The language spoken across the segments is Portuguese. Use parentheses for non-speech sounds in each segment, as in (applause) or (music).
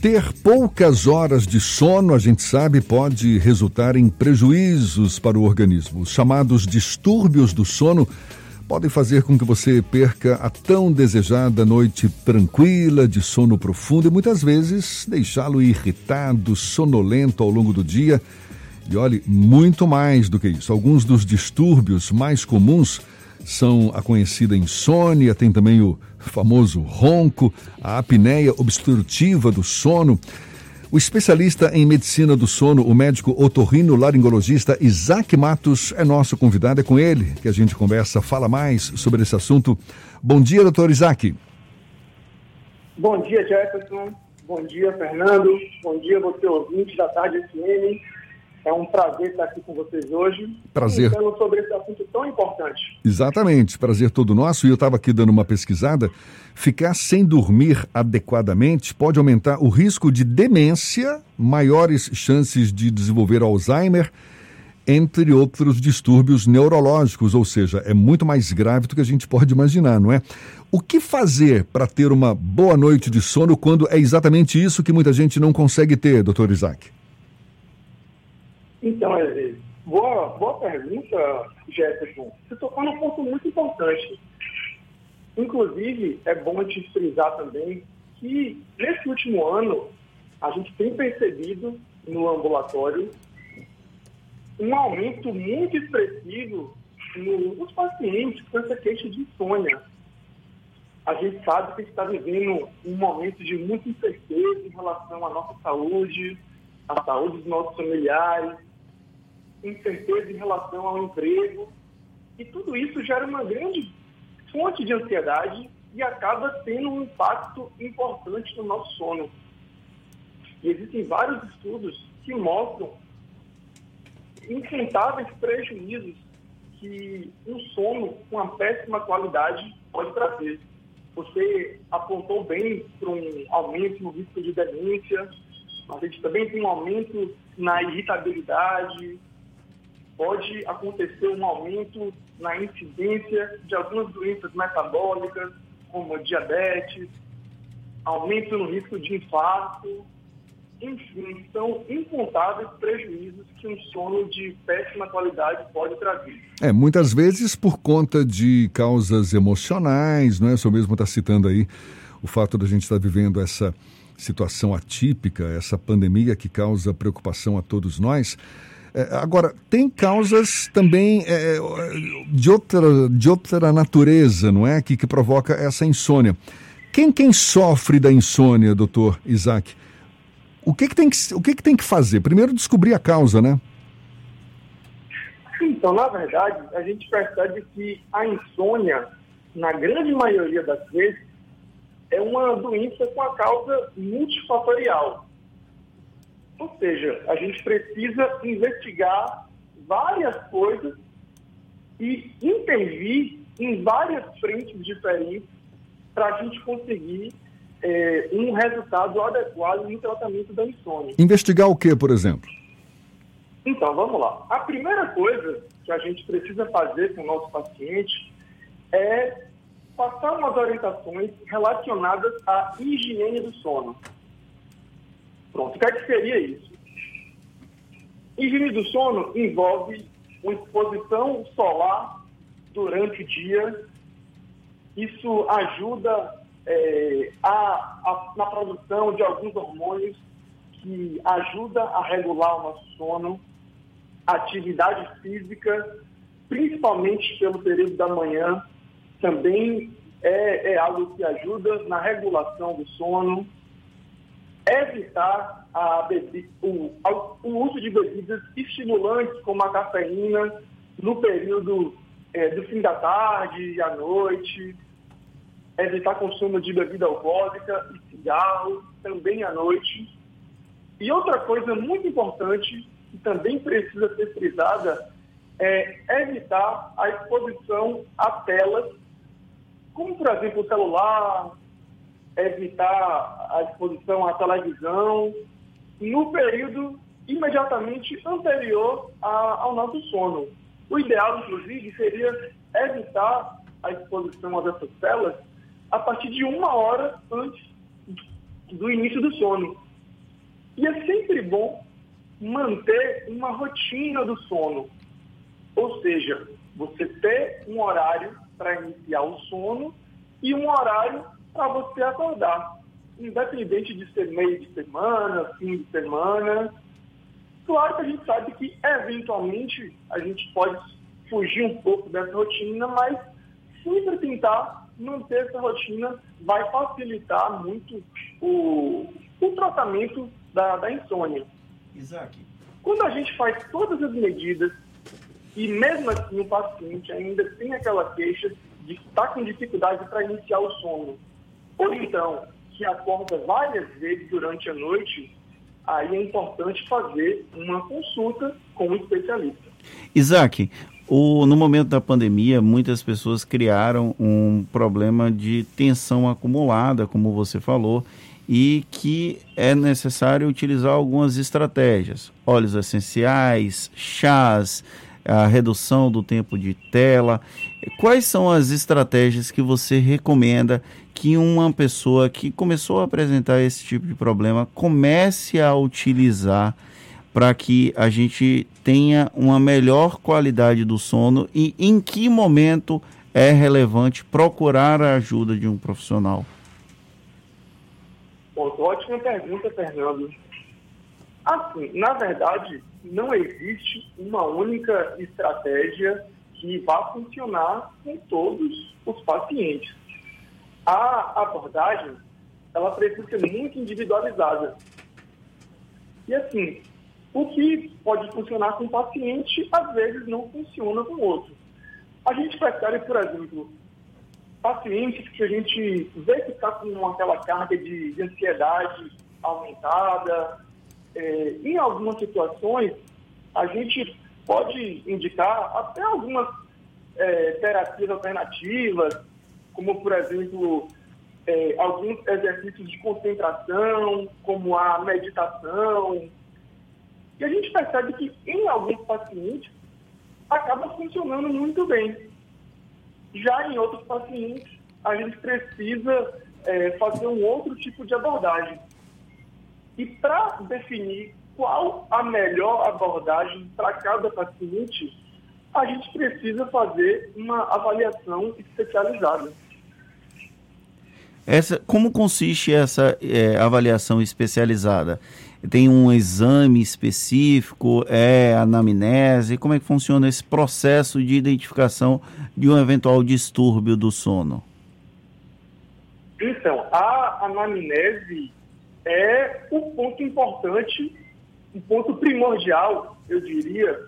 Ter poucas horas de sono, a gente sabe, pode resultar em prejuízos para o organismo. Os chamados distúrbios do sono podem fazer com que você perca a tão desejada noite tranquila, de sono profundo e muitas vezes deixá-lo irritado, sonolento ao longo do dia. E olhe, muito mais do que isso. Alguns dos distúrbios mais comuns são a conhecida insônia, tem também o famoso ronco, a apneia obstrutiva do sono. O especialista em medicina do sono, o médico otorrino laringologista Isaac Matos, é nosso convidado. É com ele que a gente conversa, fala mais sobre esse assunto. Bom dia, doutor Isaac. Bom dia, Jefferson. Bom dia, Fernando. Bom dia, você ouvinte da Tarde FM. É um prazer estar aqui com vocês hoje. Prazer. Falando sobre esse assunto tão importante. Exatamente. Prazer todo nosso. E eu estava aqui dando uma pesquisada. Ficar sem dormir adequadamente pode aumentar o risco de demência, maiores chances de desenvolver Alzheimer, entre outros distúrbios neurológicos. Ou seja, é muito mais grave do que a gente pode imaginar, não é? O que fazer para ter uma boa noite de sono quando é exatamente isso que muita gente não consegue ter, doutor Isaac? Então, é, boa, boa pergunta, Jefferson. Você tocou num ponto muito importante. Inclusive, é bom gente frisar também que nesse último ano a gente tem percebido no ambulatório um aumento muito expressivo nos pacientes com essa queixa de insônia. A gente sabe que está vivendo um momento de muita incerteza em relação à nossa saúde, à saúde dos nossos familiares, incerteza em relação ao emprego. E tudo isso gera uma grande fonte de ansiedade e acaba tendo um impacto importante no nosso sono. E existem vários estudos que mostram incontáveis prejuízos que um sono com uma péssima qualidade pode trazer. Você apontou bem para um aumento no risco de demência, mas a gente também tem um aumento na irritabilidade, pode acontecer um aumento na incidência de algumas doenças metabólicas, como diabetes, aumento no risco de infarto, enfim, são incontáveis prejuízos que um sono de péssima qualidade pode trazer. É, muitas vezes por conta de causas emocionais, não é? O senhor mesmo está citando aí o fato da gente estar tá vivendo essa situação atípica, essa pandemia que causa preocupação a todos nós. É, agora, tem causas também é, de, outra, de outra natureza, não é? Que, que provoca essa insônia. Quem, quem sofre da insônia, doutor Isaac? O que, que, tem, que, o que, que tem que fazer? Primeiro, descobrir a causa, né? Então, na verdade, a gente percebe que a insônia, na grande maioria das vezes, é uma doença com a causa multifatorial. Ou seja, a gente precisa investigar várias coisas e intervir em várias frentes diferentes para a gente conseguir é, um resultado adequado no tratamento da insônia. Investigar o que, por exemplo? Então, vamos lá. A primeira coisa que a gente precisa fazer com o nosso paciente é passar umas orientações relacionadas à higiene do sono. Pronto, o que, é que seria isso? Higiene do sono envolve uma exposição solar durante o dia. Isso ajuda é, a, a, na produção de alguns hormônios que ajuda a regular o nosso sono, atividade física, principalmente pelo período da manhã, também é, é algo que ajuda na regulação do sono evitar o, o, uso de bebidas estimulantes, como a cafeína, no período é, do fim da tarde e à noite, evitar consumo de bebida alcoólica e cigarro, também à noite. E outra coisa muito importante, que também precisa ser frisada, é evitar a exposição a telas, como, por exemplo, o celular, evitar a exposição à televisão no período imediatamente anterior a, ao nosso sono. O ideal, inclusive, seria evitar a exposição a essas telas a partir de uma hora antes do início do sono. E é sempre bom manter uma rotina do sono. Ou seja, você ter um horário para iniciar o sono e um horário para você acordar. Independente de ser meio de semana, fim de semana. Claro que a gente sabe que, eventualmente, a gente pode fugir um pouco dessa rotina, mas sempre tentar manter essa rotina vai facilitar muito o, o tratamento da, da insônia. Isaac. Quando a gente faz todas as medidas e mesmo assim o paciente ainda tem aquela queixa de estar com dificuldade para iniciar o sono, ou então que acorda várias vezes durante a noite, aí é importante fazer uma consulta com um especialista. Isaac, o, no momento da pandemia, muitas pessoas criaram um problema de tensão acumulada, como você falou, e que é necessário utilizar algumas estratégias: óleos essenciais, chás, a redução do tempo de tela. Quais são as estratégias que você recomenda que uma pessoa que começou a apresentar esse tipo de problema comece a utilizar para que a gente tenha uma melhor qualidade do sono e em que momento é relevante procurar a ajuda de um profissional? ótima pergunta, Fernando. Assim, na verdade, não existe uma única estratégia que vá funcionar com todos os pacientes. A abordagem, ela precisa ser muito individualizada. E assim, o que pode funcionar com um paciente, às vezes não funciona com outro. A gente percebe, por exemplo, pacientes que a gente vê que está com aquela carga de, de ansiedade aumentada. É, em algumas situações, a gente pode indicar até algumas é, terapias alternativas, como, por exemplo, é, alguns exercícios de concentração, como a meditação. E a gente percebe que em alguns pacientes acaba funcionando muito bem. Já em outros pacientes, a gente precisa é, fazer um outro tipo de abordagem. E para definir qual a melhor abordagem para cada paciente, a gente precisa fazer uma avaliação especializada. Essa, como consiste essa é, avaliação especializada? tem um exame específico, é anamnese? Como é que funciona esse processo de identificação de um eventual distúrbio do sono? Então, a anamnese é o ponto importante, o ponto primordial, eu diria,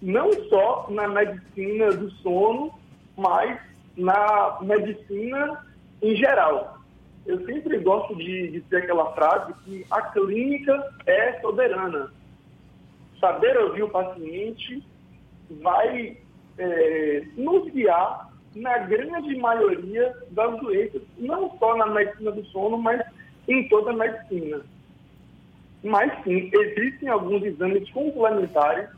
não só na medicina do sono, mas na medicina em geral eu sempre gosto de, de dizer aquela frase que a clínica é soberana. Saber ouvir o paciente vai é, nos guiar na grande maioria das doenças, não só na medicina do sono, mas em toda a medicina. Mas sim, existem alguns exames complementares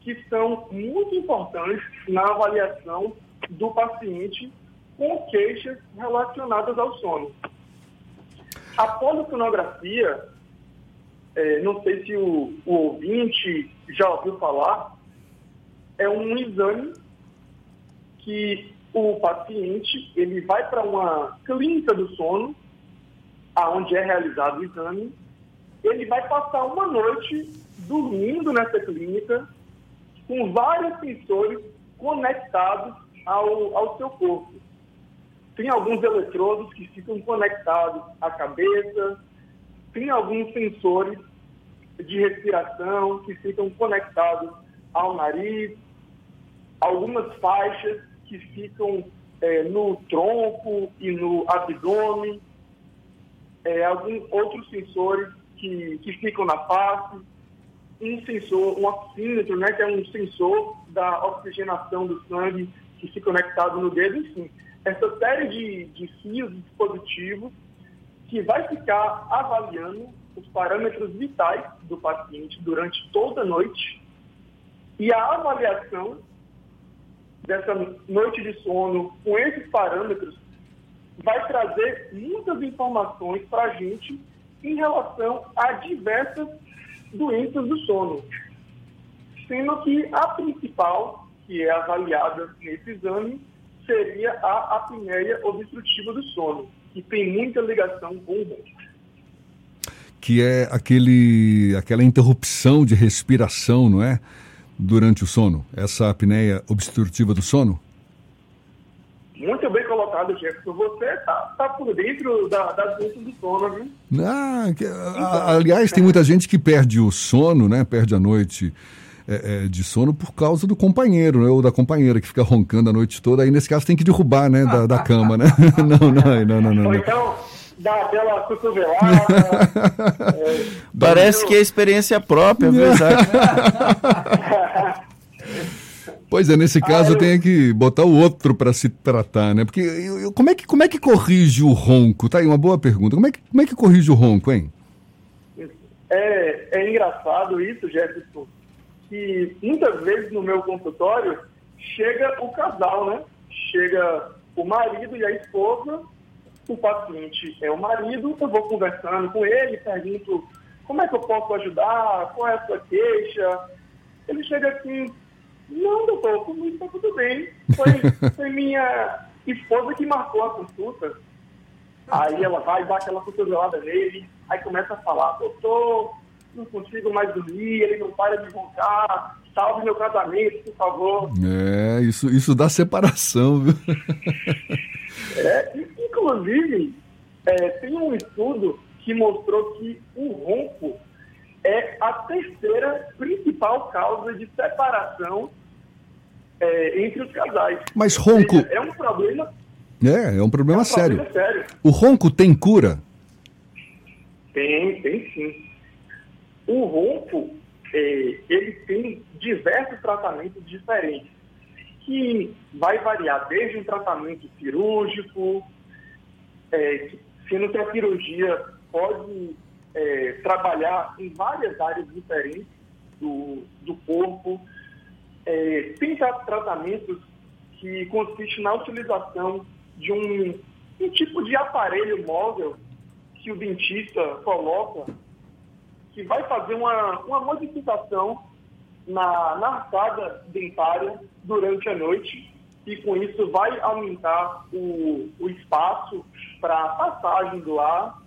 que são muito importantes na avaliação do paciente com queixas relacionadas ao sono. A polissonografia, é, não sei se o, o ouvinte já ouviu falar, é um exame que o paciente ele vai para uma clínica do sono, aonde é realizado o exame, ele vai passar uma noite dormindo nessa clínica com vários sensores conectados ao, ao seu corpo. Tem alguns eletrodos que ficam conectados à cabeça, tem alguns sensores de respiração que ficam conectados ao nariz, algumas faixas que ficam é, no tronco e no abdômen, é, alguns outros sensores que, que ficam na face, um sensor, um oxímetro, né, que é um sensor da oxigenação do sangue que fica conectado no dedo, enfim. Essa série de, de fios e dispositivos que vai ficar avaliando os parâmetros vitais do paciente durante toda a noite. E a avaliação dessa noite de sono com esses parâmetros vai trazer muitas informações para a gente em relação a diversas doenças do sono, sendo que a principal, que é avaliada nesse exame, seria a apneia obstrutiva do sono, que tem muita ligação com o ronco. Que é aquele, aquela interrupção de respiração, não é? Durante o sono, essa apneia obstrutiva do sono? Muito bem colocado, Jefferson. Você está tá por dentro da, das doenças do sono, viu? Ah, que, a, aliás, tem muita gente que perde o sono, né? Perde a noite é, é, de sono por causa do companheiro, né? Ou da companheira que fica roncando a noite toda. Aí, nesse caso, tem que derrubar, né? Da, da cama, né? (laughs) não, não, não, não, não. Ou então, dá aquela cotovelada. (laughs) é, Parece que é experiência própria, viu, (laughs) Pois é, nesse caso ah, eu... tenho que botar o outro para se tratar, né? Porque eu, eu, como, é que, como é que corrige o ronco? Tá aí uma boa pergunta. Como é que, como é que corrige o ronco, hein? É, é engraçado isso, Jefferson, que muitas vezes no meu consultório chega o casal, né? Chega o marido e a esposa, o paciente é o marido, eu vou conversando com ele, pergunto como é que eu posso ajudar, qual é a sua queixa. Ele chega assim, não, doutor, comigo está tudo bem. Foi, (laughs) foi minha esposa que marcou a consulta. Aí ela vai, dá aquela cotovelada nele, aí começa a falar, doutor, não consigo mais dormir, ele não para de roncar, salve meu casamento, por favor. É, isso, isso dá separação, viu? (laughs) É, inclusive, é, tem um estudo que mostrou que o ronco é a terceira principal causa de separação é, entre os casais. Mas ronco. É um problema. É, é um problema, é um sério. problema sério. O ronco tem cura? Tem, tem sim. O ronco, é, ele tem diversos tratamentos diferentes, que vai variar desde um tratamento cirúrgico, é, sendo que a cirurgia pode é, trabalhar em várias áreas diferentes do, do corpo, é, tem tratamentos que consistem na utilização de um, um tipo de aparelho móvel que o dentista coloca, que vai fazer uma, uma modificação na, na arcada dentária durante a noite e com isso vai aumentar o, o espaço para a passagem do ar.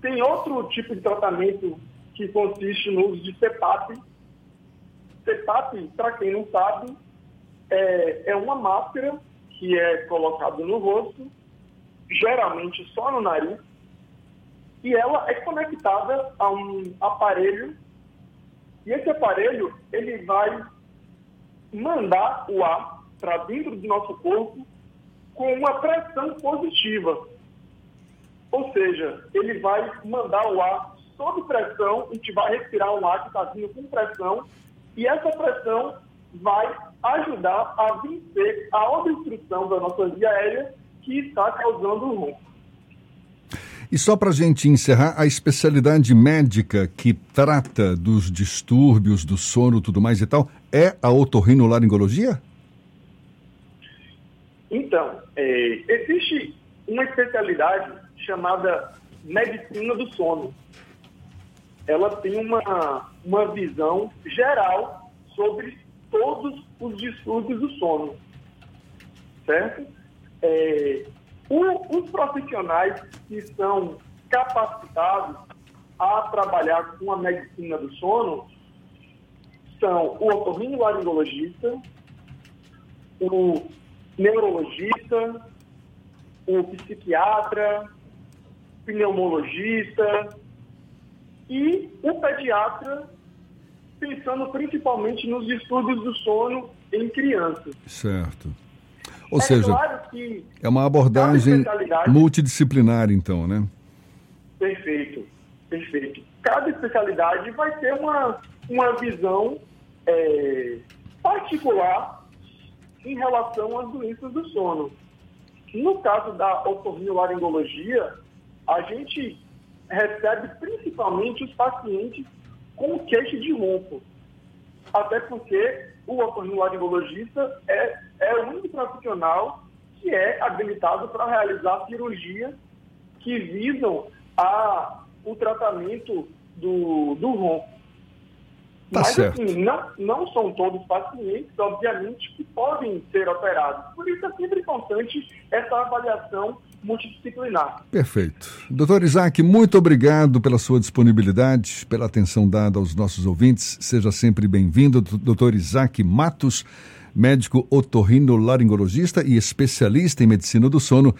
Tem outro tipo de tratamento que consiste no uso de CPAP, CPAP, para quem não sabe, é, é uma máscara que é colocada no rosto, geralmente só no nariz, e ela é conectada a um aparelho, e esse aparelho ele vai mandar o ar para dentro do nosso corpo com uma pressão positiva. Ou seja, ele vai mandar o ar sob pressão, a gente vai respirar um ar que está vindo com pressão e essa pressão vai ajudar a vencer a obstrução da nossa via aérea que está causando o ronco. E só para a gente encerrar, a especialidade médica que trata dos distúrbios do sono tudo mais e tal é a otorrinolaringologia? Então, é, existe uma especialidade chamada medicina do sono ela tem uma, uma visão geral sobre todos os distúrbios do sono, certo? É, o, os profissionais que são capacitados a trabalhar com a medicina do sono são o otorrinolaringologista, o neurologista, o psiquiatra, pneumologista, e o pediatra pensando principalmente nos distúrbios do sono em crianças. Certo. Ou é seja, claro é uma abordagem multidisciplinar, então, né? Perfeito, perfeito. Cada especialidade vai ter uma, uma visão é, particular em relação às doenças do sono. No caso da otorrinolaringologia, a gente recebe principalmente os pacientes com queixa de ronco. Até porque o otorrinolaringologista é, é o único profissional que é habilitado para realizar cirurgia que visam a, o tratamento do, do ronco. Tá Mas, certo. assim, não, não são todos pacientes, obviamente, que podem ser operados. Por isso é sempre importante essa avaliação multidisciplinar. Perfeito. Doutor Isaac, muito obrigado pela sua disponibilidade, pela atenção dada aos nossos ouvintes. Seja sempre bem-vindo, doutor Isaac Matos, médico otorrinolaringologista e especialista em medicina do sono,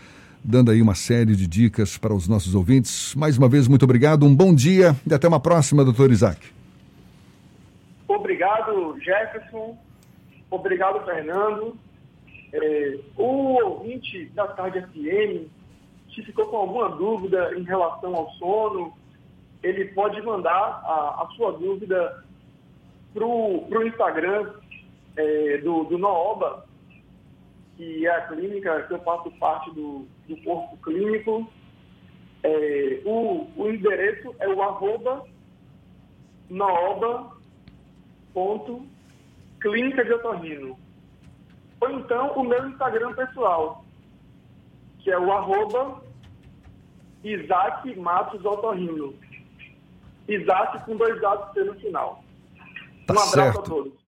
dando aí uma série de dicas para os nossos ouvintes. Mais uma vez, muito obrigado, um bom dia e até uma próxima, doutor Isaac. Obrigado, Jefferson. Obrigado, Fernando. É, o ouvinte da Tarde FM, se ficou com alguma dúvida em relação ao sono, ele pode mandar a, a sua dúvida para o Instagram é, do, do Nooba, que é a clínica que eu faço parte do, do corpo clínico. É, o, o endereço é o arroba Nooba ponto clínica de otorrino. Ou então o meu Instagram pessoal, que é o arroba Isaac Matos Otorrino. Isaac com dois dados no final. Tá um abraço certo. a todos.